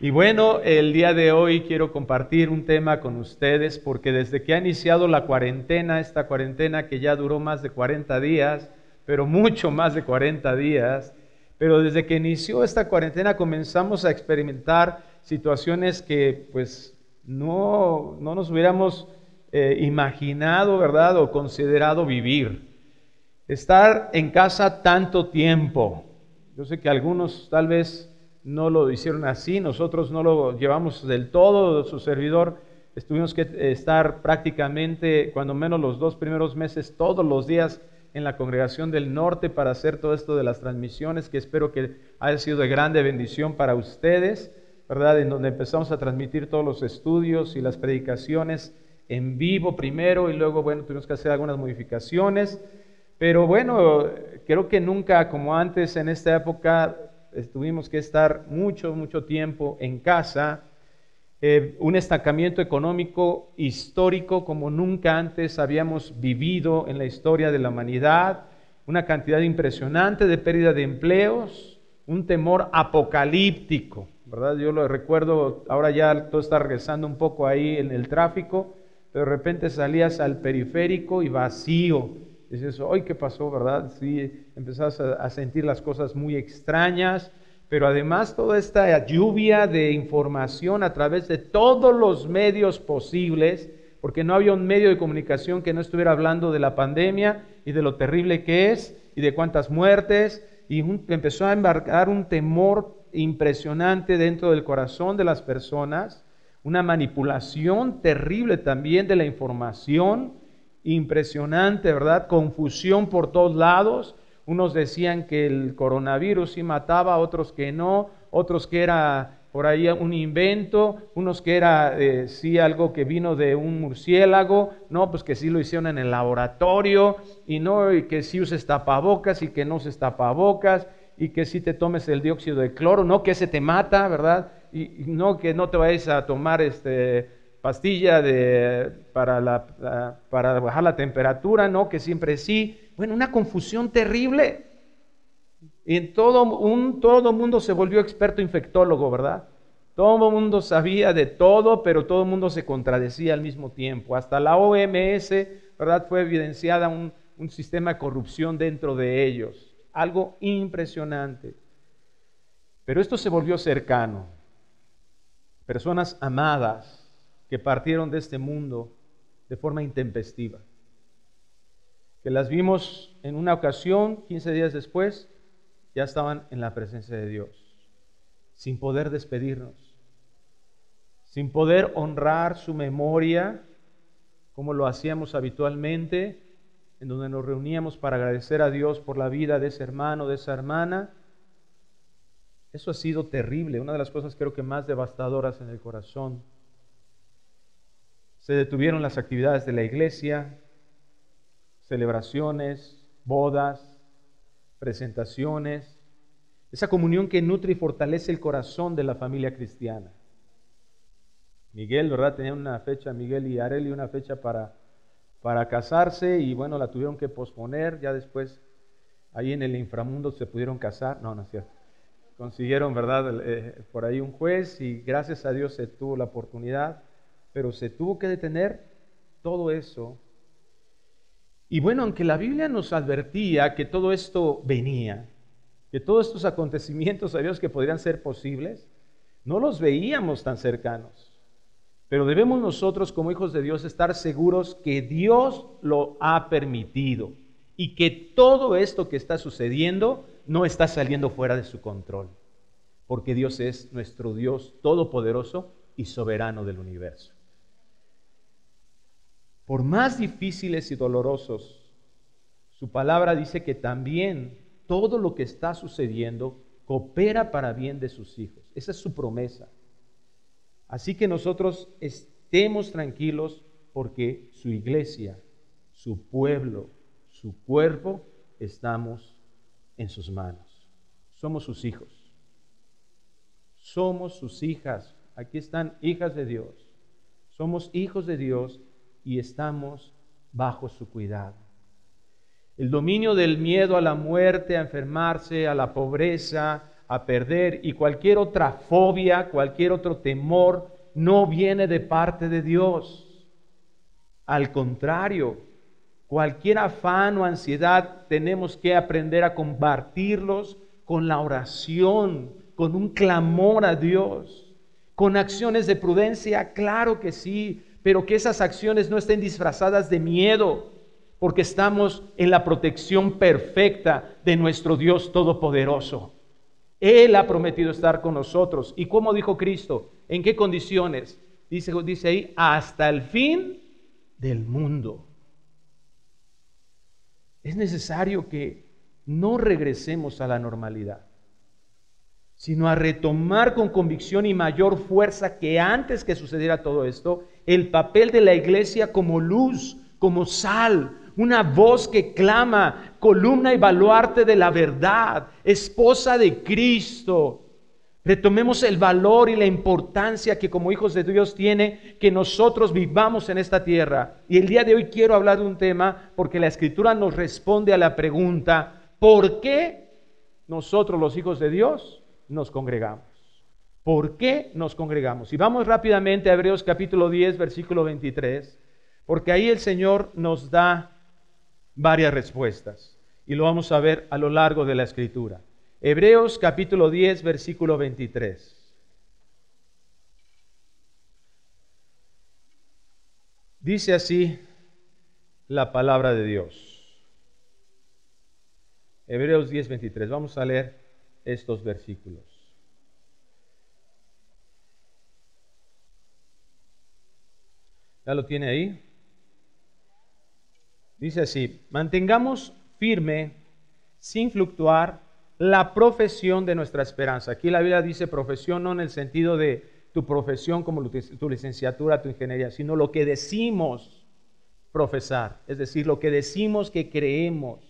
Y bueno, el día de hoy quiero compartir un tema con ustedes porque desde que ha iniciado la cuarentena, esta cuarentena que ya duró más de 40 días, pero mucho más de 40 días, pero desde que inició esta cuarentena comenzamos a experimentar situaciones que pues no, no nos hubiéramos eh, imaginado, ¿verdad? O considerado vivir. Estar en casa tanto tiempo. Yo sé que algunos tal vez no lo hicieron así, nosotros no lo llevamos del todo, su servidor estuvimos que estar prácticamente, cuando menos los dos primeros meses, todos los días en la congregación del norte para hacer todo esto de las transmisiones, que espero que haya sido de grande bendición para ustedes, ¿verdad? En donde empezamos a transmitir todos los estudios y las predicaciones en vivo primero y luego, bueno, tuvimos que hacer algunas modificaciones. Pero bueno, creo que nunca como antes en esta época tuvimos que estar mucho, mucho tiempo en casa, eh, un estancamiento económico histórico como nunca antes habíamos vivido en la historia de la humanidad, una cantidad impresionante de pérdida de empleos, un temor apocalíptico, ¿verdad? Yo lo recuerdo, ahora ya todo está regresando un poco ahí en el tráfico, pero de repente salías al periférico y vacío, Dices, hoy qué pasó, ¿verdad? Sí, empezás a, sentir las cosas muy extrañas, pero además toda esta lluvia de información a través de todos los medios posibles, porque no había un medio de comunicación que no estuviera hablando de la pandemia y de lo terrible que es y de cuántas muertes, y empezó a embarcar un temor impresionante dentro del corazón de las personas, una manipulación terrible también de la información, impresionante, ¿verdad? Confusión por todos lados. Unos decían que el coronavirus sí mataba, otros que no, otros que era por ahí un invento, unos que era eh, sí algo que vino de un murciélago, no, pues que sí lo hicieron en el laboratorio, y no, y que sí uses tapabocas y que no uses tapabocas, y que sí te tomes el dióxido de cloro, no que ese te mata, ¿verdad? Y, no que no te vayas a tomar este pastilla para, bajar la temperatura, ¿no? Que siempre sí. Bueno, una confusión terrible. En todo, un, todo mundo se volvió experto infectólogo, ¿verdad? Todo el mundo sabía de todo, pero todo el mundo se contradecía al mismo tiempo. Hasta la OMS, ¿verdad? Fue evidenciada un sistema de corrupción dentro de ellos. Algo impresionante. Pero esto se volvió cercano. Personas amadas, que partieron de este mundo de forma intempestiva, que las vimos en una ocasión, 15 días después, ya estaban en la presencia de Dios, sin poder despedirnos, sin poder honrar su memoria como lo hacíamos habitualmente, en donde nos reuníamos para agradecer a Dios por la vida de ese hermano, de esa hermana. Eso ha sido terrible, una de las cosas creo que más devastadoras en el corazón se detuvieron las actividades de la iglesia, celebraciones, bodas, presentaciones, esa comunión que nutre y fortalece el corazón de la familia cristiana. Miguel, ¿verdad? Tenía una fecha, Miguel y Areli, una fecha para, para casarse y bueno, la tuvieron que posponer, ya después ahí en el inframundo se pudieron casar, no, no es cierto. Consiguieron, ¿verdad? Eh, por ahí un juez y gracias a Dios se tuvo la oportunidad pero se tuvo que detener todo eso. Y bueno, aunque la Biblia nos advertía que todo esto venía, que todos estos acontecimientos sabíamos que podrían ser posibles, no los veíamos tan cercanos. Pero debemos nosotros como hijos de Dios estar seguros que Dios lo ha permitido y que todo esto que está sucediendo no está saliendo fuera de su control, porque Dios es nuestro Dios todopoderoso y soberano del universo por más difíciles y dolorosos, su palabra dice que también todo lo que está sucediendo coopera para bien de sus hijos. Esa es su promesa. Así que nosotros estemos tranquilos porque su iglesia, su pueblo, su cuerpo, estamos en sus manos. Somos sus hijos. Somos sus hijas. Aquí están hijas de Dios. Somos hijos de Dios y estamos bajo su cuidado. El dominio del miedo a la muerte, a enfermarse, a la pobreza, a perder y cualquier otra fobia, cualquier otro temor no viene de parte de Dios. Al contrario, cualquier afán o ansiedad tenemos que aprender a combatirlos con la oración, con un clamor a Dios, con acciones de prudencia, claro que sí, pero que esas acciones no estén disfrazadas de miedo, porque estamos en la protección perfecta de nuestro Dios Todopoderoso. Él ha prometido estar con nosotros. ¿Y cómo dijo Cristo? ¿En qué condiciones? Dice, dice ahí, hasta el fin del mundo. Es necesario que no regresemos a la normalidad, sino a retomar con convicción y mayor fuerza que antes que sucediera todo esto, el papel de la iglesia como luz, como sal, una voz que clama, columna y baluarte de la verdad, esposa de Cristo. Retomemos el valor y la importancia que como hijos de Dios tiene que nosotros vivamos en esta tierra. Y el día de hoy quiero hablar de un tema porque la escritura nos responde a la pregunta, ¿por qué nosotros los hijos de Dios nos congregamos? ¿Por qué nos congregamos? Y vamos rápidamente a Hebreos capítulo 10, versículo 23, porque ahí el Señor nos da varias respuestas. Y lo vamos a ver a lo largo de la escritura. Hebreos capítulo 10, versículo 23. Dice así la palabra de Dios. Hebreos 10, 23. Vamos a leer estos versículos. ¿Ya lo tiene ahí? Dice así, mantengamos firme, sin fluctuar, la profesión de nuestra esperanza. Aquí la Biblia dice profesión no en el sentido de tu profesión como tu licenciatura, tu ingeniería, sino lo que decimos profesar, es decir, lo que decimos que creemos,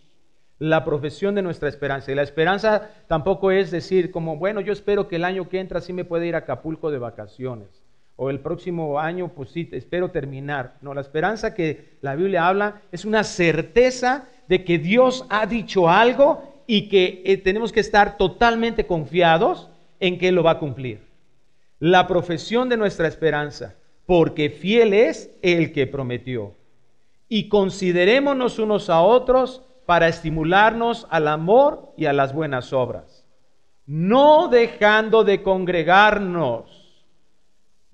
la profesión de nuestra esperanza. Y la esperanza tampoco es decir como, bueno, yo espero que el año que entra sí me pueda ir a Acapulco de vacaciones o el próximo año, pues sí, espero terminar. No, la esperanza que la Biblia habla es una certeza de que Dios ha dicho algo y que eh, tenemos que estar totalmente confiados en que Él lo va a cumplir. La profesión de nuestra esperanza, porque fiel es el que prometió. Y considerémonos unos a otros para estimularnos al amor y a las buenas obras, no dejando de congregarnos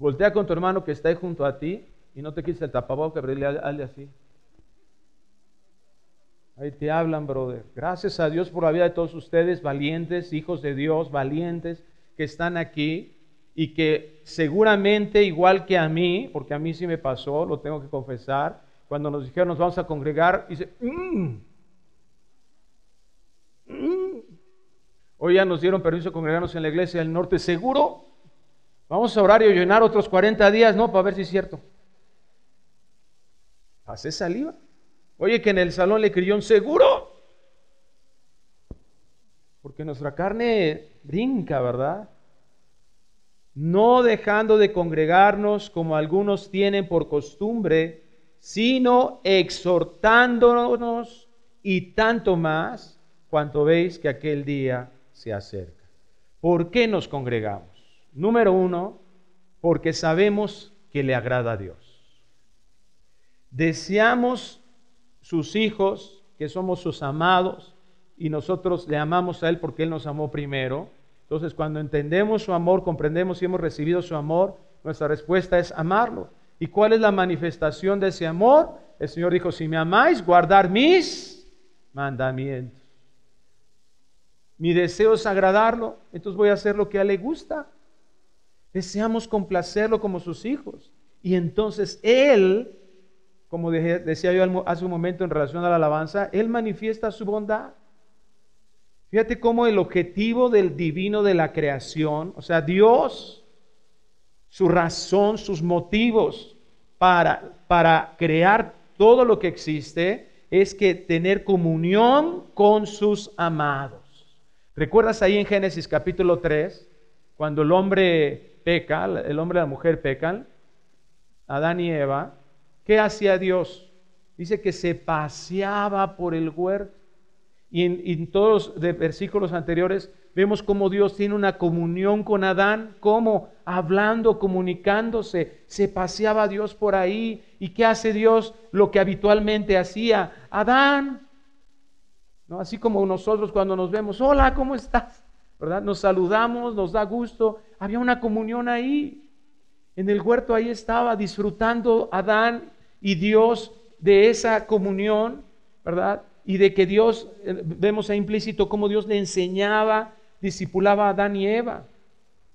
Voltea con tu hermano que está ahí junto a ti y no te quites el tapabocas, pero hazle así. Ahí te hablan, brother. Gracias a Dios por la vida de todos ustedes, valientes, hijos de Dios, valientes, que están aquí y que seguramente, igual que a mí, porque a mí sí me pasó, lo tengo que confesar, cuando nos dijeron nos vamos a congregar, dice, mmm, hoy ya nos dieron permiso de congregarnos en la iglesia del norte, seguro Vamos a orar y llenar otros 40 días, ¿no? Para ver si es cierto. Hace saliva. Oye, que en el salón le creyó un seguro. Porque nuestra carne brinca, ¿verdad? No dejando de congregarnos como algunos tienen por costumbre, sino exhortándonos y tanto más cuanto veis que aquel día se acerca. ¿Por qué nos congregamos? Número uno, porque sabemos que le agrada a Dios. Deseamos sus hijos, que somos sus amados, y nosotros le amamos a Él porque Él nos amó primero. Entonces, cuando entendemos su amor, comprendemos y hemos recibido su amor, nuestra respuesta es amarlo. ¿Y cuál es la manifestación de ese amor? El Señor dijo, si me amáis, guardar mis mandamientos. Mi deseo es agradarlo, entonces voy a hacer lo que a Él le gusta. Deseamos complacerlo como sus hijos. Y entonces Él, como decía yo hace un momento en relación a la alabanza, Él manifiesta su bondad. Fíjate cómo el objetivo del divino de la creación, o sea, Dios, su razón, sus motivos para, para crear todo lo que existe, es que tener comunión con sus amados. ¿Recuerdas ahí en Génesis capítulo 3, cuando el hombre peca, el hombre y la mujer pecan, Adán y Eva, ¿qué hacía Dios? Dice que se paseaba por el huerto. Y en, todos los versículos anteriores Vemos cómo Dios tiene una comunión con Adán, cómo hablando, comunicándose, se paseaba Dios por ahí. ¿Y qué hace Dios? Lo que habitualmente hacía. Adán, ¿no? así como nosotros cuando nos vemos, hola, ¿cómo estás? ¿Verdad? Nos saludamos, nos da gusto. Había una comunión ahí. En el huerto ahí estaba disfrutando Adán y Dios de esa comunión, ¿verdad? Y de que Dios, eh, vemos ahí implícito cómo Dios le enseñaba discipulaba a Adán y Eva.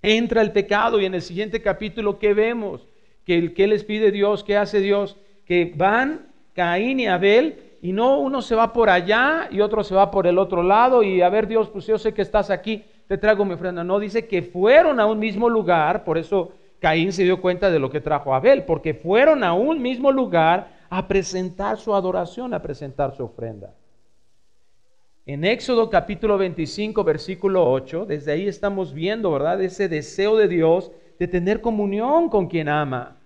Entra el pecado y en el siguiente capítulo, ¿qué vemos? Que, ¿Qué les pide Dios? ¿Qué hace Dios? Que van Caín y Abel y no uno se va por allá y otro se va por el otro lado y a ver Dios, pues yo sé que estás aquí, te traigo mi ofrenda. No, dice que fueron a un mismo lugar, por eso Caín se dio cuenta de lo que trajo Abel, porque fueron a un mismo lugar a presentar su adoración, a presentar su ofrenda. En Éxodo capítulo 25, versículo 8, desde ahí estamos viendo, ¿verdad? Ese deseo de Dios de tener comunión con quien ama.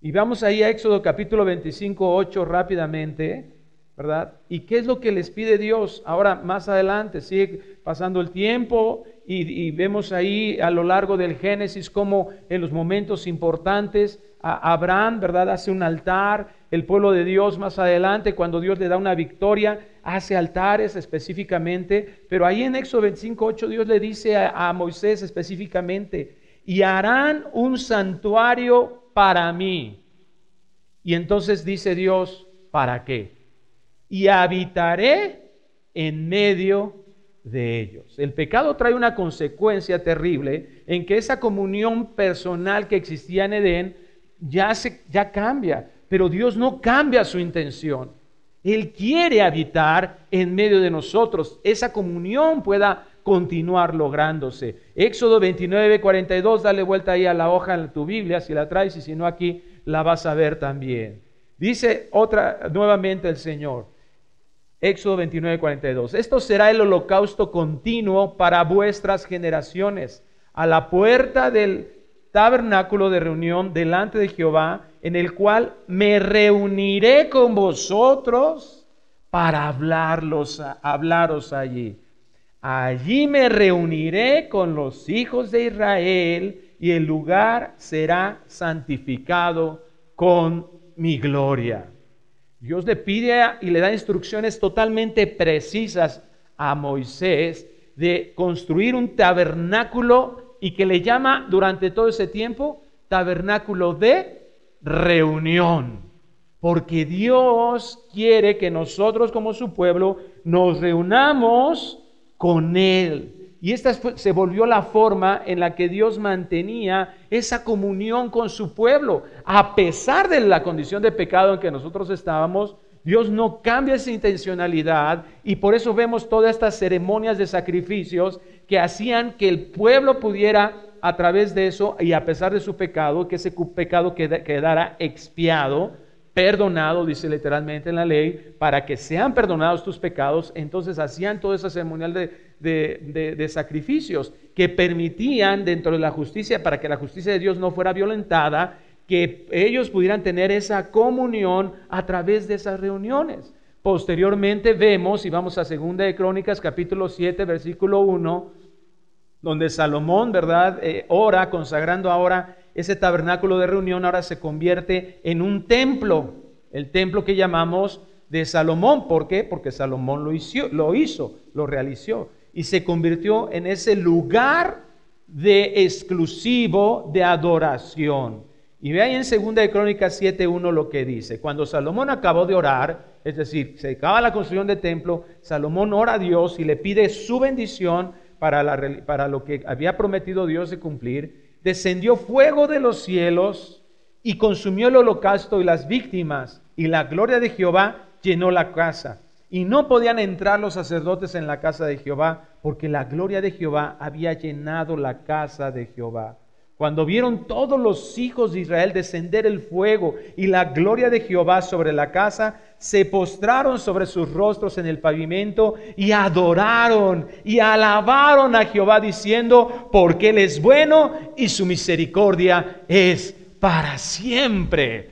Y vamos ahí a Éxodo capítulo 25, 8 rápidamente, ¿verdad? ¿Y qué es lo que les pide Dios? Ahora, más adelante, sigue pasando el tiempo y, vemos ahí a lo largo del Génesis cómo en los momentos importantes a Abraham, ¿verdad? Hace un altar, el pueblo de Dios más adelante, cuando Dios le da una victoria, hace altares específicamente, pero ahí en Éxodo 25.8 Dios le dice a, a Moisés específicamente, y harán un santuario para mí. Y entonces dice Dios, ¿para qué? Y habitaré en medio de ellos. El pecado trae una consecuencia terrible en que esa comunión personal que existía en Edén ya, se, ya cambia, pero Dios no cambia su intención. Él quiere habitar en medio de nosotros. Esa comunión pueda continuar lográndose. Éxodo 29, 42, dale vuelta ahí a la hoja en tu Biblia, si la traes, y si no aquí la vas a ver también. Dice otra, nuevamente el Señor. Éxodo 29, 42. Esto será el holocausto continuo para vuestras generaciones. A la puerta del tabernáculo de reunión delante de Jehová, en el cual me reuniré con vosotros para hablarlos, hablaros allí. Allí me reuniré con los hijos de Israel y el lugar será santificado con mi gloria. Dios le pide y le da instrucciones totalmente precisas a Moisés de construir un tabernáculo y que le llama durante todo ese tiempo tabernáculo de reunión. Porque Dios quiere que nosotros como su pueblo nos reunamos con Él. Y esta se volvió la forma en la que Dios mantenía esa comunión con su pueblo. A pesar de la condición de pecado en que nosotros estábamos, Dios no cambia esa intencionalidad y por eso vemos todas estas ceremonias de sacrificios que hacían que el pueblo pudiera a través de eso y a pesar de su pecado, que ese pecado quedara expiado, perdonado, dice literalmente en la ley, para que sean perdonados tus pecados, entonces hacían toda esa ceremonial de, de, sacrificios que permitían dentro de la justicia, para que la justicia de Dios no fuera violentada, que ellos pudieran tener esa comunión a través de esas reuniones. Posteriormente vemos, y vamos a Segunda de Crónicas, capítulo 7, versículo 1, donde Salomón, ¿verdad?, eh, ora, consagrando ahora ese tabernáculo de reunión, ahora se convierte en un templo, el templo que llamamos de Salomón. ¿Por qué? Porque Salomón lo hizo, lo, realizó, y se convirtió en ese lugar de exclusivo de adoración. Y ve ahí en 2 de Crónicas 7.1 lo que dice. Cuando Salomón acabó de orar, es decir, se acaba la construcción del templo, Salomón ora a Dios y le pide su bendición para, para lo que había prometido Dios de cumplir. Descendió fuego de los cielos y consumió el holocausto y las víctimas, y la gloria de Jehová llenó la casa. Y no podían entrar los sacerdotes en la casa de Jehová, porque la gloria de Jehová había llenado la casa de Jehová. Cuando vieron todos los hijos de Israel descender el fuego y la gloria de Jehová sobre la casa, se postraron sobre sus rostros en el pavimento y adoraron y alabaron a Jehová diciendo, porque Él es bueno y su misericordia es para siempre.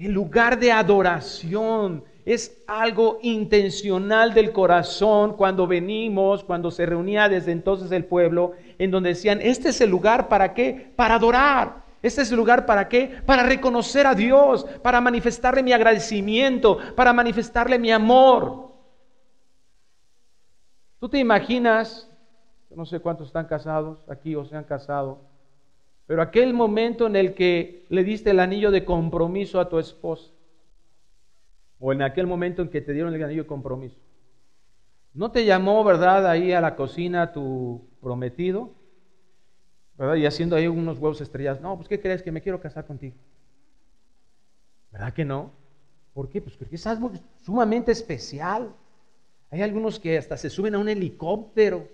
El lugar de adoración, es algo intencional del corazón cuando venimos, cuando se reunía desde entonces el pueblo, en donde decían, este es el lugar para qué? Para adorar. Este es el lugar para qué? Para reconocer a Dios, para manifestarle mi agradecimiento, para manifestarle mi amor. ¿Tú te imaginas? No sé cuántos están casados aquí o se han casado, pero aquel momento en el que le diste el anillo de compromiso a tu esposa, o en aquel momento en que te dieron el anillo de compromiso, ¿no te llamó, verdad, ahí a la cocina tu prometido? ¿verdad? Y haciendo ahí unos huevos estrellados. No, pues ¿qué crees? Que me quiero casar contigo. ¿Verdad que no? ¿Por qué? Pues porque es algo sumamente especial. Hay algunos que hasta se suben a un helicóptero.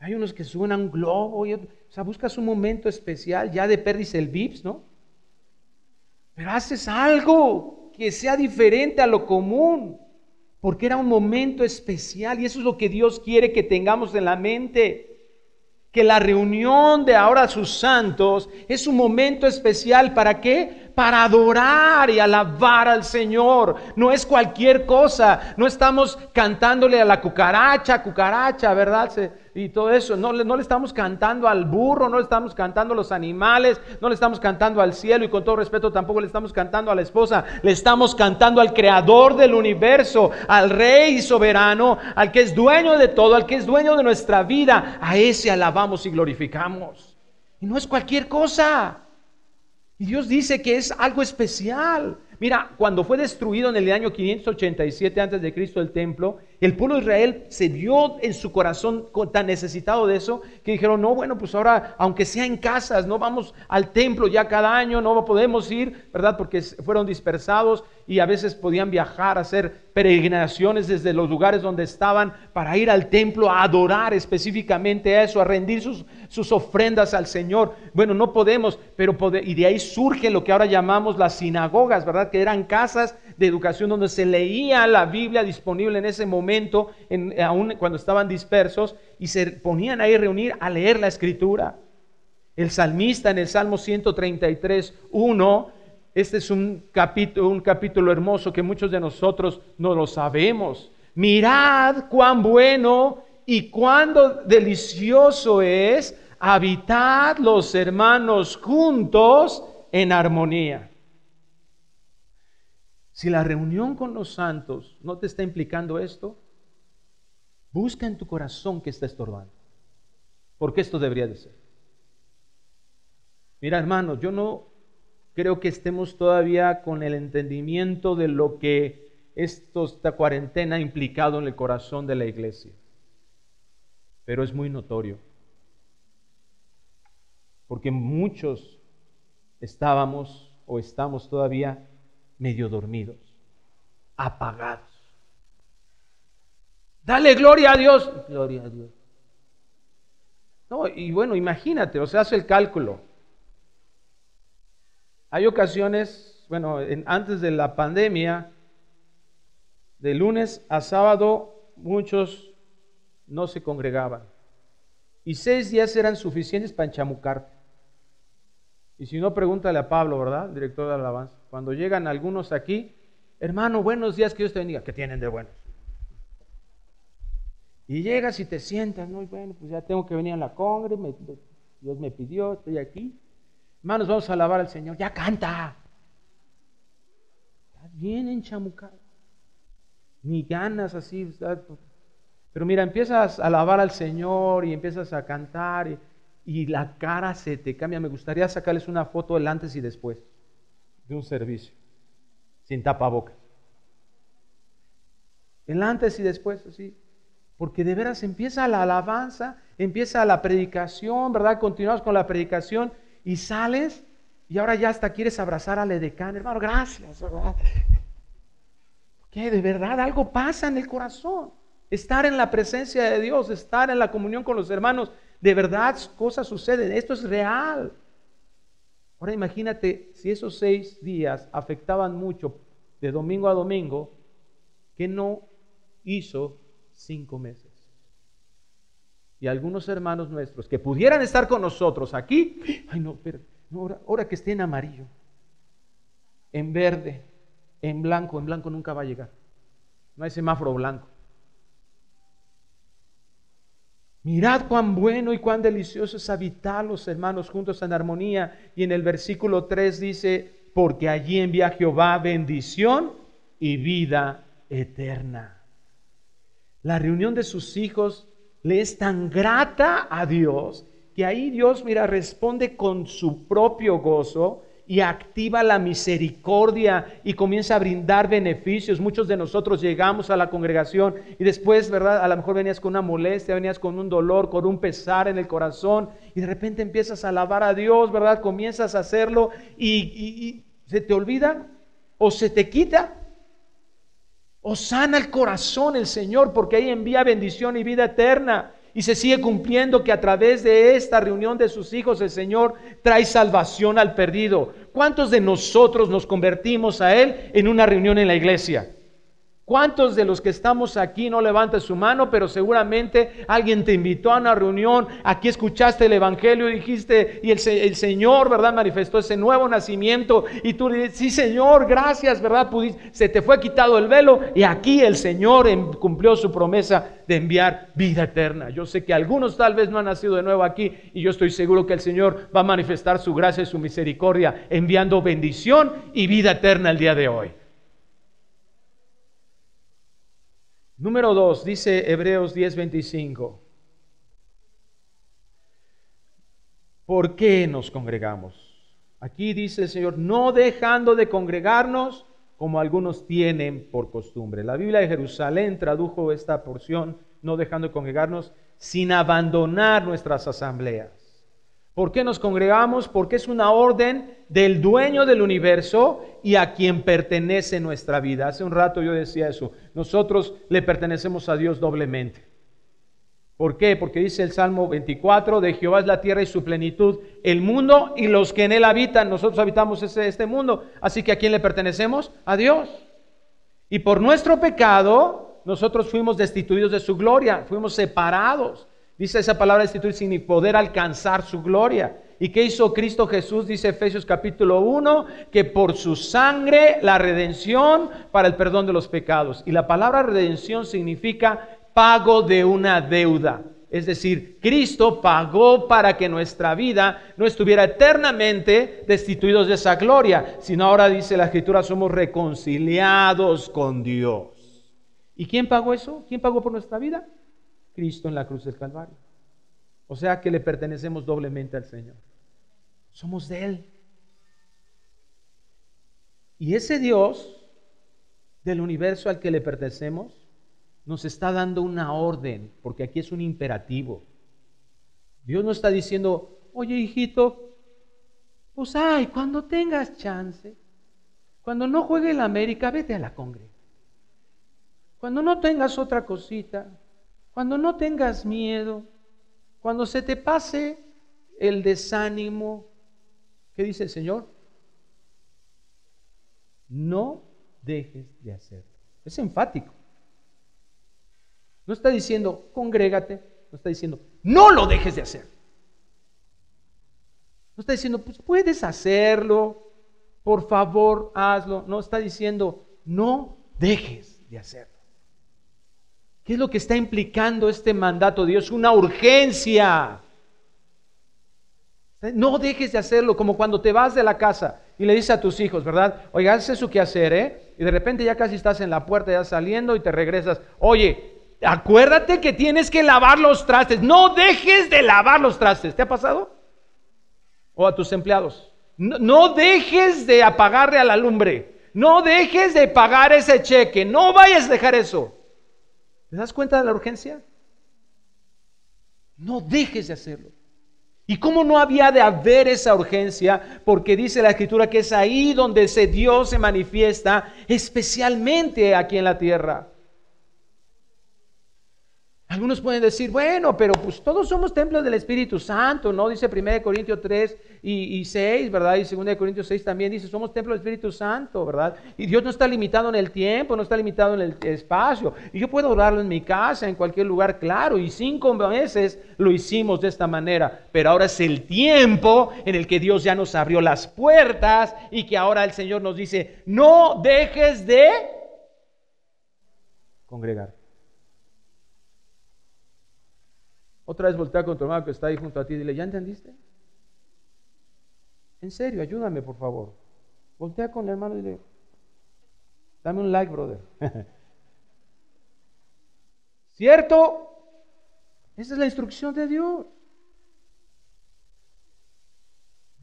Hay unos que suben a un globo. o sea, buscas un momento especial. Ya de perdis el VIPS, ¿no? Pero haces algo que sea diferente a lo común. Porque era un momento especial. Y eso es lo que Dios quiere que tengamos en la mente que la reunión de ahora sus santos es un momento especial para qué? Para adorar y alabar al Señor. No es cualquier cosa. No estamos cantándole a la cucaracha, cucaracha, ¿verdad? Y todo eso. No, no le estamos cantando al burro, no le estamos cantando a los animales, no le estamos cantando al cielo y con todo respeto tampoco le estamos cantando a la esposa. Le estamos cantando al creador del universo, al rey soberano, al que es dueño de todo, al que es dueño de nuestra vida. A ese alabamos y glorificamos. Y no es cualquier cosa. Y Dios dice que es algo especial. Mira, cuando fue destruido en el año 587 antes de Cristo el templo, el pueblo de Israel se vio en su corazón tan necesitado de eso que dijeron, no, bueno, pues ahora, aunque sea en casas, no vamos al templo ya cada año, no podemos ir, ¿verdad? Porque fueron dispersados y a veces podían viajar, hacer peregrinaciones desde los lugares donde estaban para ir al templo a adorar específicamente a eso, a rendir sus, sus ofrendas al Señor. Bueno, no podemos, pero y de ahí surge lo que ahora llamamos las sinagogas, ¿verdad? Que eran casas de educación donde se leía la Biblia disponible en ese momento, en, aún cuando estaban dispersos, y se ponían ahí a reunir a leer la escritura. El salmista en el Salmo 133, 1, este es un capítulo, un capítulo hermoso que muchos de nosotros no lo sabemos. Mirad cuán bueno y cuán delicioso es habitar los hermanos juntos en armonía. Si la reunión con los santos no te está implicando esto, busca en tu corazón que está estorbando. Porque esto debería de ser. Mira, hermanos, yo no creo que estemos todavía con el entendimiento de lo que esto, esta cuarentena ha implicado en el corazón de la iglesia. Pero es muy notorio. Porque muchos estábamos o estamos todavía medio dormidos, apagados. Dale gloria a Dios. Gloria a Dios. No, y bueno, imagínate, o sea, hace el cálculo. Hay ocasiones, bueno, antes de la pandemia, de lunes a sábado, muchos no se congregaban. Y seis días eran suficientes para enchamucar. Y si no, pregúntale a Pablo, ¿verdad? Director de alabanza. Cuando llegan algunos aquí, hermano, buenos días, que Dios te bendiga. ¿Qué tienen de buenos? Y llegas y te sientas, ¿no? bueno, pues ya tengo que venir a la congre, Dios me pidió, estoy aquí. Hermanos, vamos a alabar al Señor. Ya canta. Estás bien enchamucado. Ni ganas así. Pero mira, empiezas a alabar al Señor y empiezas a cantar y, la cara se te cambia. Me gustaría sacarles una foto del antes y después de un servicio. Sin tapabocas. El antes y después, así. Porque de veras empieza la alabanza, empieza la predicación, ¿verdad? Continuamos con la predicación y sales y ahora ya hasta quieres abrazar al edecán, hermano, gracias, ¿verdad? Que de verdad algo pasa en el corazón. Estar en la presencia de Dios, estar en la comunión con los hermanos, de verdad cosas suceden, esto es real. Ahora imagínate si esos seis días afectaban mucho de domingo a domingo, que no hizo cinco meses y algunos hermanos nuestros que pudieran estar con nosotros aquí, ay no, pero ahora, ahora que esté en amarillo, en verde, en blanco, en blanco nunca va a llegar. No hay semáforo blanco. Mirad cuán bueno y cuán delicioso es habitar los hermanos juntos en armonía. Y en el versículo 3 dice, porque allí envía Jehová bendición y vida eterna. La reunión de sus hijos le es tan grata a Dios que ahí Dios, mira, responde con su propio gozo y activa la misericordia y comienza a brindar beneficios. Muchos de nosotros llegamos a la congregación y después, ¿verdad? A lo mejor venías con una molestia, venías con un dolor, con un pesar en el corazón y de repente empiezas a alabar a Dios, ¿verdad? Comienzas a hacerlo y, se te olvida o se te quita. O sana el corazón el Señor porque ahí envía bendición y vida eterna. Y se sigue cumpliendo que a través de esta reunión de sus hijos el Señor trae salvación al perdido. ¿Cuántos de nosotros nos convertimos a Él en una reunión en la iglesia? ¿Cuántos de los que estamos aquí no levantan su mano, pero seguramente alguien te invitó a una reunión, aquí escuchaste el Evangelio y dijiste, y el, Señor, ¿verdad? Manifestó ese nuevo nacimiento y tú dices, sí Señor, gracias, ¿verdad? se te fue quitado el velo y aquí el Señor cumplió su promesa de enviar vida eterna. Yo sé que algunos tal vez no han nacido de nuevo aquí y yo estoy seguro que el Señor va a manifestar su gracia y su misericordia enviando bendición y vida eterna el día de hoy. Número dos, dice Hebreos 10:25. ¿Por qué nos congregamos? Aquí dice el Señor, no dejando de congregarnos como algunos tienen por costumbre. La Biblia de Jerusalén tradujo esta porción, no dejando de congregarnos, sin abandonar nuestras asambleas. ¿Por qué nos congregamos? Porque es una orden del dueño del universo y a quien pertenece nuestra vida. Hace un rato yo decía eso. Nosotros le pertenecemos a Dios doblemente. ¿Por qué? Porque dice el Salmo 24, de Jehová es la tierra y su plenitud, el mundo y los que en él habitan. Nosotros habitamos este mundo. Así que ¿a quién le pertenecemos? A Dios. Y por nuestro pecado, nosotros fuimos destituidos de su gloria, fuimos separados. Dice esa palabra destituir sin poder alcanzar su gloria. ¿Y qué hizo Cristo Jesús? Dice Efesios capítulo 1, que por su sangre la redención para el perdón de los pecados. Y la palabra redención significa pago de una deuda. Es decir, Cristo pagó para que nuestra vida no estuviera eternamente destituidos de esa gloria, sino ahora dice la escritura, somos reconciliados con Dios. ¿Y quién pagó eso? ¿Quién pagó por nuestra vida? Cristo en la cruz del Calvario. O sea que le pertenecemos doblemente al Señor. Somos de Él. Y ese Dios del universo al que le pertenecemos nos está dando una orden, porque aquí es un imperativo. Dios no está diciendo, oye hijito, pues ay, cuando tengas chance, cuando no juegue el América, vete a la congre. Cuando no tengas otra cosita, cuando no tengas miedo, cuando se te pase el desánimo, ¿qué dice el Señor? No dejes de hacerlo. Es enfático. No está diciendo, congrégate, no está diciendo, no lo dejes de hacer. No está diciendo, pues puedes hacerlo, por favor, hazlo. No está diciendo, no dejes de hacerlo. ¿Qué es lo que está implicando este mandato de Dios? Una urgencia. No dejes de hacerlo como cuando te vas de la casa y le dices a tus hijos, ¿verdad? Oiga, haces su hacer, ¿eh? Y de repente ya casi estás en la puerta, ya saliendo y te regresas. Oye, acuérdate que tienes que lavar los trastes. No dejes de lavar los trastes. ¿Te ha pasado? O a tus empleados. No, no dejes de apagarle a la lumbre. No dejes de pagar ese cheque. No vayas a dejar eso. ¿Te das cuenta de la urgencia? No dejes de hacerlo. ¿Y cómo no había de haber esa urgencia? Porque dice la escritura que es ahí donde ese Dios se manifiesta, especialmente aquí en la tierra. Algunos pueden decir, bueno, pero pues todos somos templos del Espíritu Santo, ¿no? Dice 1 Corintios 3 y, 6, ¿verdad? Y 2 Corintios 6 también dice, somos templo del Espíritu Santo, ¿verdad? Y Dios no está limitado en el tiempo, no está limitado en el espacio. Y yo puedo orarlo en mi casa, en cualquier lugar, claro. Y cinco meses lo hicimos de esta manera. Pero ahora es el tiempo en el que Dios ya nos abrió las puertas y que ahora el Señor nos dice, no dejes de congregar. Otra vez voltea con tu hermano que está ahí junto a ti y dile, ¿ya entendiste? En serio, ayúdame por favor. Voltea con el hermano y dile, dame un like, brother. ¿Cierto? Esa es la instrucción de Dios.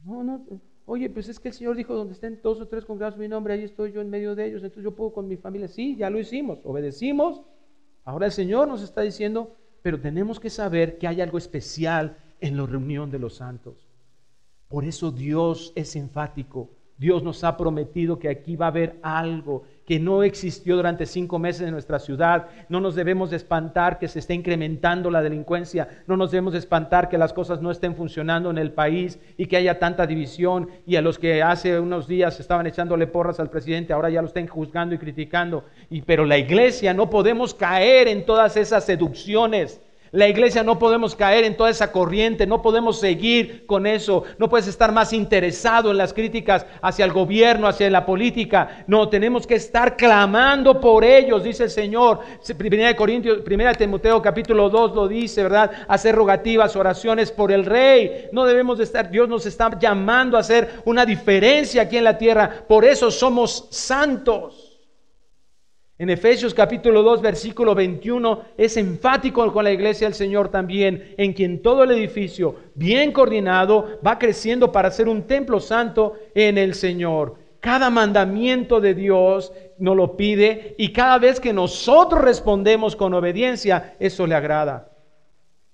No, no. Oye, pues es que el Señor dijo, donde estén dos o tres congregados mi nombre, ahí estoy yo en medio de ellos, entonces yo puedo con mi familia. Sí, ya lo hicimos, obedecimos. Ahora el Señor nos está diciendo, pero tenemos que saber que hay algo especial en la reunión de los santos. Por eso Dios es enfático. Dios nos ha prometido que aquí va a haber algo que no existió durante cinco meses en nuestra ciudad. No nos debemos de espantar que se esté incrementando la delincuencia. No nos debemos de espantar que las cosas no estén funcionando en el país y que haya tanta división. Y a los que hace unos días estaban echándole porras al presidente, ahora ya lo estén juzgando y criticando. Y, pero la iglesia no podemos caer en todas esas seducciones la iglesia no podemos caer en toda esa corriente, no podemos seguir con eso, no puedes estar más interesado en las críticas hacia el gobierno, hacia la política. No, tenemos que estar clamando por ellos, dice el Señor. Primera de Corintios, Primera de Timoteo capítulo 2 lo dice, ¿verdad? Hacer rogativas, oraciones por el rey. No debemos de estar, Dios nos está llamando a hacer una diferencia aquí en la tierra. Por eso somos santos. En Efesios capítulo 2, versículo 21, es enfático con la iglesia del Señor también, en quien todo el edificio, bien coordinado, va creciendo para ser un templo santo en el Señor. Cada mandamiento de Dios nos lo pide y cada vez que nosotros respondemos con obediencia, eso le agrada.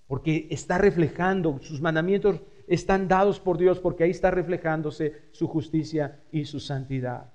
Porque está reflejando, sus mandamientos están dados por Dios, porque ahí está reflejándose su justicia y su santidad.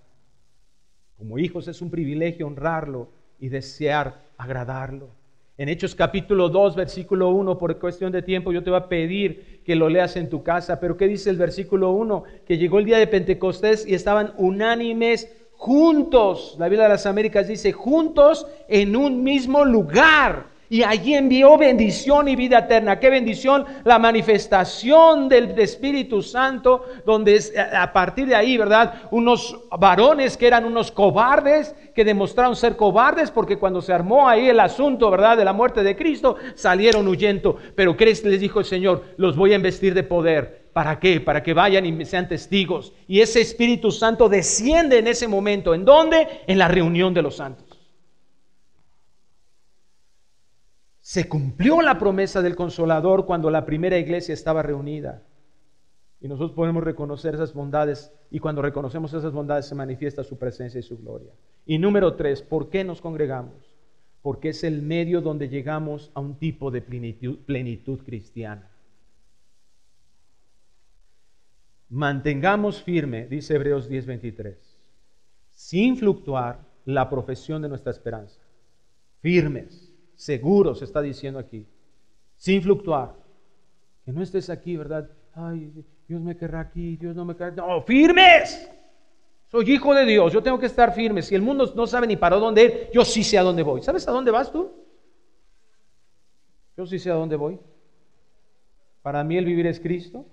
Como hijos es un privilegio honrarlo y desear agradarlo. En Hechos capítulo 2, versículo 1, por cuestión de tiempo, yo te voy a pedir que lo leas en tu casa. Pero ¿qué dice el versículo 1? Que llegó el día de Pentecostés y estaban unánimes juntos. La Biblia de las Américas dice, juntos en un mismo lugar y allí envió bendición y vida eterna. ¿Qué bendición? La manifestación del Espíritu Santo, donde a partir de ahí, ¿verdad? Unos varones que eran unos cobardes, que demostraron ser cobardes, porque cuando se armó ahí el asunto, ¿verdad? De la muerte de Cristo, salieron huyendo. Pero ¿qué les dijo el Señor? Los voy a investir de poder. ¿Para qué? Para que vayan y sean testigos. Y ese Espíritu Santo desciende en ese momento. ¿En dónde? En la reunión de los santos. Se cumplió la promesa del consolador cuando la primera iglesia estaba reunida. Y nosotros podemos reconocer esas bondades y cuando reconocemos esas bondades se manifiesta su presencia y su gloria. Y número tres, ¿por qué nos congregamos? Porque es el medio donde llegamos a un tipo de plenitud, cristiana. Mantengamos firme, dice Hebreos 10:23, sin fluctuar la profesión de nuestra esperanza. Firmes seguro se está diciendo aquí, sin fluctuar. Que no estés aquí, ¿verdad? Ay, Dios me querrá aquí, Dios no me querrá. No, firmes. Soy hijo de Dios, yo tengo que estar firme. Si el mundo no sabe ni para dónde ir, yo sí sé a dónde voy. ¿Sabes a dónde vas tú? Yo sí sé a dónde voy. Para mí el vivir es Cristo.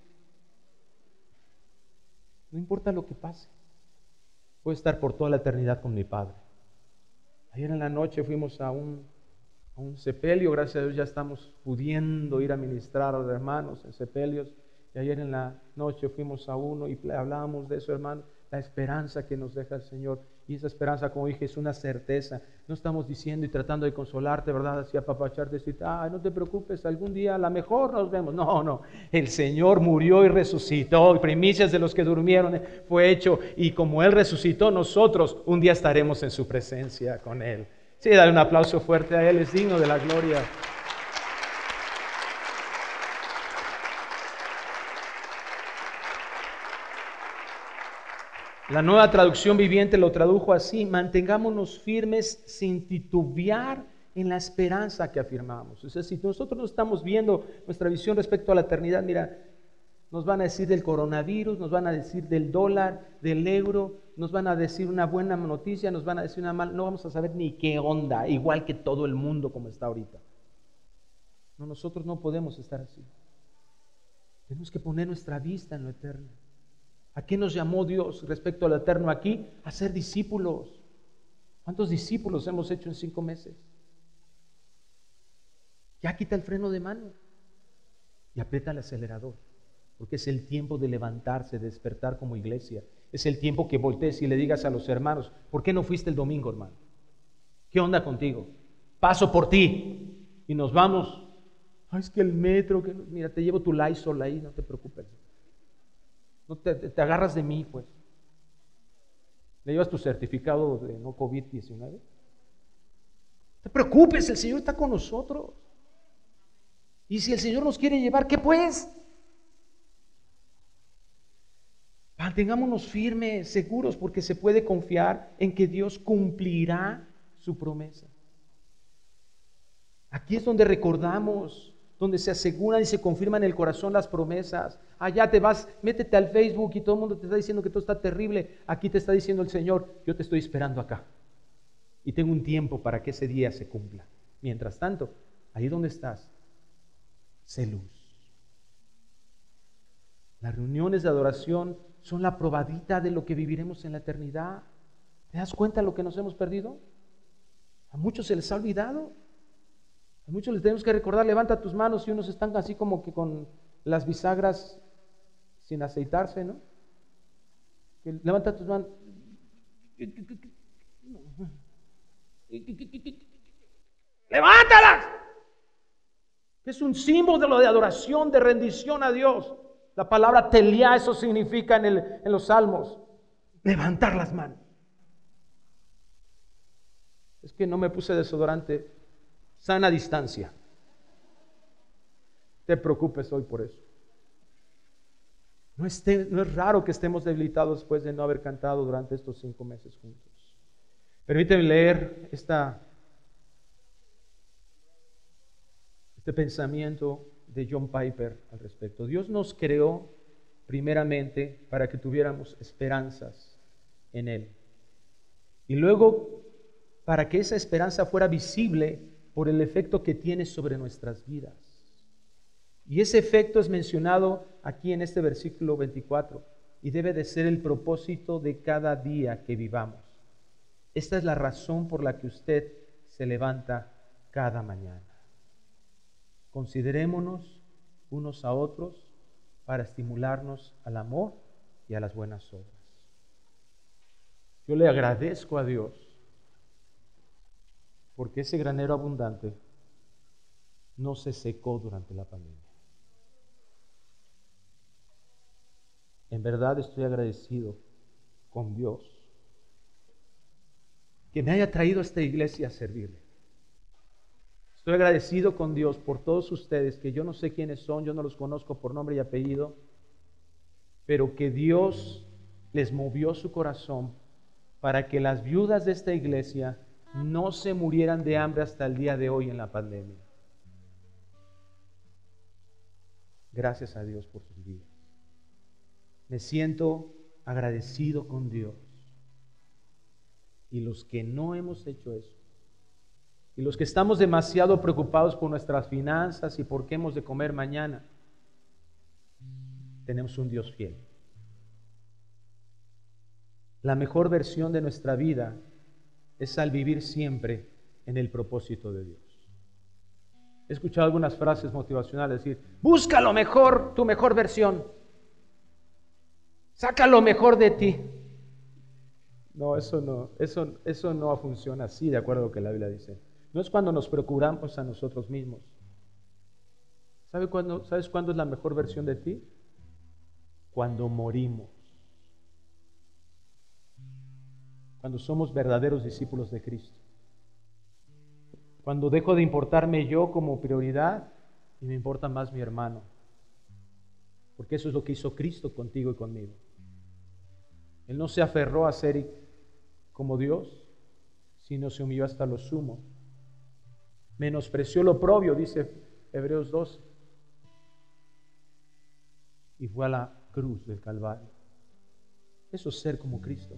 No importa lo que pase. Voy a estar por toda la eternidad con mi Padre. Ayer en la noche fuimos a un un sepelio, gracias a Dios ya estamos pudiendo ir a ministrar a los hermanos en sepelios. Y ayer en la noche fuimos a uno y hablábamos de eso, hermano, la esperanza que nos deja el Señor. Y esa esperanza, como dije, es una certeza. No estamos diciendo y tratando de consolarte, ¿verdad? Así apapacharte, decir, ah, no te preocupes, algún día a lo mejor nos vemos. No, no. El Señor murió y resucitó. Y primicias de los que durmieron eh, fue hecho. Y como Él resucitó, nosotros un día estaremos en su presencia con Él. Sí, dale un aplauso fuerte a Él, es digno de la gloria. La nueva traducción viviente lo tradujo así, mantengámonos firmes sin titubear en la esperanza que afirmamos. O sea, si nosotros no estamos viendo nuestra visión respecto a la eternidad, mira, nos van a decir del coronavirus, nos van a decir del dólar, del euro, nos van a decir una buena noticia, nos van a decir una mala, no vamos a saber ni qué onda, igual que todo el mundo como está ahorita. No, nosotros no podemos estar así. Tenemos que poner nuestra vista en lo eterno. ¿A qué nos llamó Dios respecto al eterno aquí? A ser discípulos. ¿Cuántos discípulos hemos hecho en cinco meses? Ya quita el freno de mano y aprieta el acelerador, porque es el tiempo de levantarse, de despertar como iglesia. Es el tiempo que voltees y le digas a los hermanos, ¿por qué no fuiste el domingo, hermano? ¿Qué onda contigo? Paso por ti y nos vamos. Ay, es que el metro, mira, te llevo tu Lysol ahí, no te preocupes. No te, te agarras de mí, pues. ¿Le llevas tu certificado de no COVID-19? No te preocupes, el Señor está con nosotros. Y si el Señor nos quiere llevar, ¿qué pues? Mantengámonos firmes, seguros, porque se puede confiar en que Dios cumplirá su promesa. Aquí es donde recordamos, donde se aseguran y se confirman en el corazón las promesas. Allá te vas, métete al Facebook y todo el mundo te está diciendo que todo está terrible. Aquí te está diciendo el Señor, yo te estoy esperando acá. Y tengo un tiempo para que ese día se cumpla. Mientras tanto, ahí donde estás, sé luz. Las reuniones de adoración son la probadita de lo que viviremos en la eternidad. ¿Te das cuenta de lo que nos hemos perdido? A muchos se les ha olvidado. A muchos les tenemos que recordar, levanta tus manos y unos están así como que con las bisagras sin aceitarse, ¿no? levanta tus manos. Levántalas es un símbolo de adoración, de rendición a Dios. La palabra telia, eso significa en, en los salmos, levantar las manos. Es que no me puse desodorante, sana distancia. Te preocupes hoy por eso. No, no es raro que estemos debilitados después de no haber cantado durante estos cinco meses juntos. Permíteme leer esta este pensamiento de John Piper al respecto. Dios nos creó primeramente para que tuviéramos esperanzas en Él. Y luego para que esa esperanza fuera visible por el efecto que tiene sobre nuestras vidas. Y ese efecto es mencionado aquí en este versículo 24 y debe de ser el propósito de cada día que vivamos. Esta es la razón por la que usted se levanta cada mañana. Considerémonos unos a otros para estimularnos al amor y a las buenas obras. Yo le agradezco a Dios porque ese granero abundante no se secó durante la pandemia. En verdad estoy agradecido con Dios que me haya traído a esta iglesia a servirle. Estoy agradecido con Dios por todos ustedes, que yo no sé quiénes son, yo no los conozco por nombre y apellido, pero que Dios les movió su corazón para que las viudas de esta iglesia no se murieran de hambre hasta el día de hoy en la pandemia. Gracias a Dios por sus vidas. Me siento agradecido con Dios. Y los que no hemos hecho eso, y los que estamos demasiado preocupados por nuestras finanzas y por qué hemos de comer mañana, tenemos un Dios fiel. La mejor versión de nuestra vida es al vivir siempre en el propósito de Dios. He escuchado algunas frases motivacionales decir, busca lo mejor, tu mejor versión. Saca lo mejor de ti. No, eso no, eso, eso no funciona así, de acuerdo a lo que la Biblia dice. No es cuando nos procuramos a nosotros mismos. ¿Sabes cuándo, ¿Sabes cuándo es la mejor versión de ti? Cuando morimos. Cuando somos verdaderos discípulos de Cristo. Cuando dejo de importarme yo como prioridad y me importa más mi hermano. Porque eso es lo que hizo Cristo contigo y conmigo. Él no se aferró a ser como Dios, sino se humilló hasta lo sumo Menospreció lo propio, dice Hebreos 12. Y fue a la cruz del Calvario. Eso es ser como Cristo.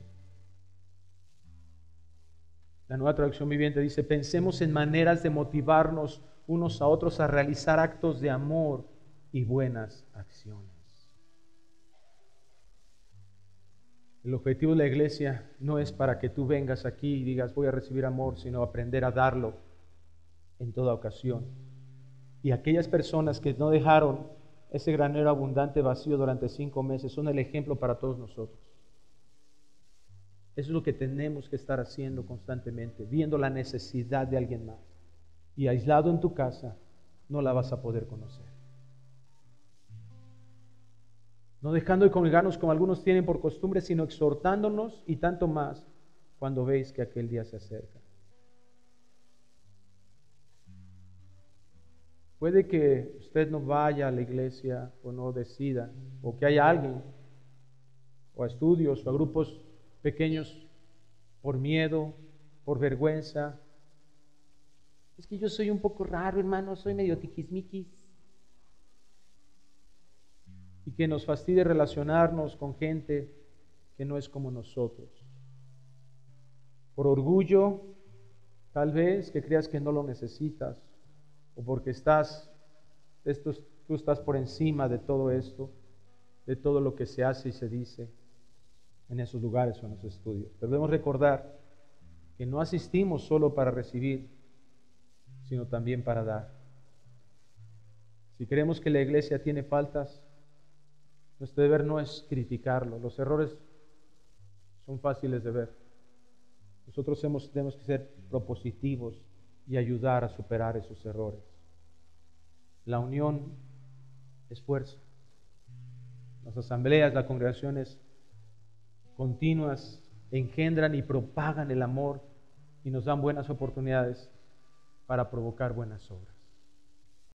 La nueva traducción viviente dice, pensemos en maneras de motivarnos unos a otros a realizar actos de amor y buenas acciones. El objetivo de la iglesia no es para que tú vengas aquí y digas voy a recibir amor, sino aprender a darlo en toda ocasión. Y aquellas personas que no dejaron ese granero abundante vacío durante cinco meses son el ejemplo para todos nosotros. Eso es lo que tenemos que estar haciendo constantemente, viendo la necesidad de alguien más. Y aislado en tu casa, no la vas a poder conocer. No dejando de congregarnos como algunos tienen por costumbre, sino exhortándonos y tanto más cuando veis que aquel día se acerca. Puede que usted no vaya a la iglesia o no decida, o que haya alguien, o a estudios, o a grupos pequeños por miedo, por vergüenza. Es que yo soy un poco raro, hermano, soy medio tiquismiquis. Y que nos fastidie relacionarnos con gente que no es como nosotros. Por orgullo, tal vez que creas que no lo necesitas, o porque estás, tú estás por encima de todo esto, de todo lo que se hace y se dice en esos lugares o en esos estudios. Pero debemos recordar que no asistimos solo para recibir, sino también para dar. Si creemos que la iglesia tiene faltas, nuestro deber no es criticarlo. Los errores son fáciles de ver. Nosotros tenemos que ser propositivos y ayudar a superar esos errores. La unión es fuerza. Las asambleas, las congregaciones continuas engendran y propagan el amor y nos dan buenas oportunidades para provocar buenas obras.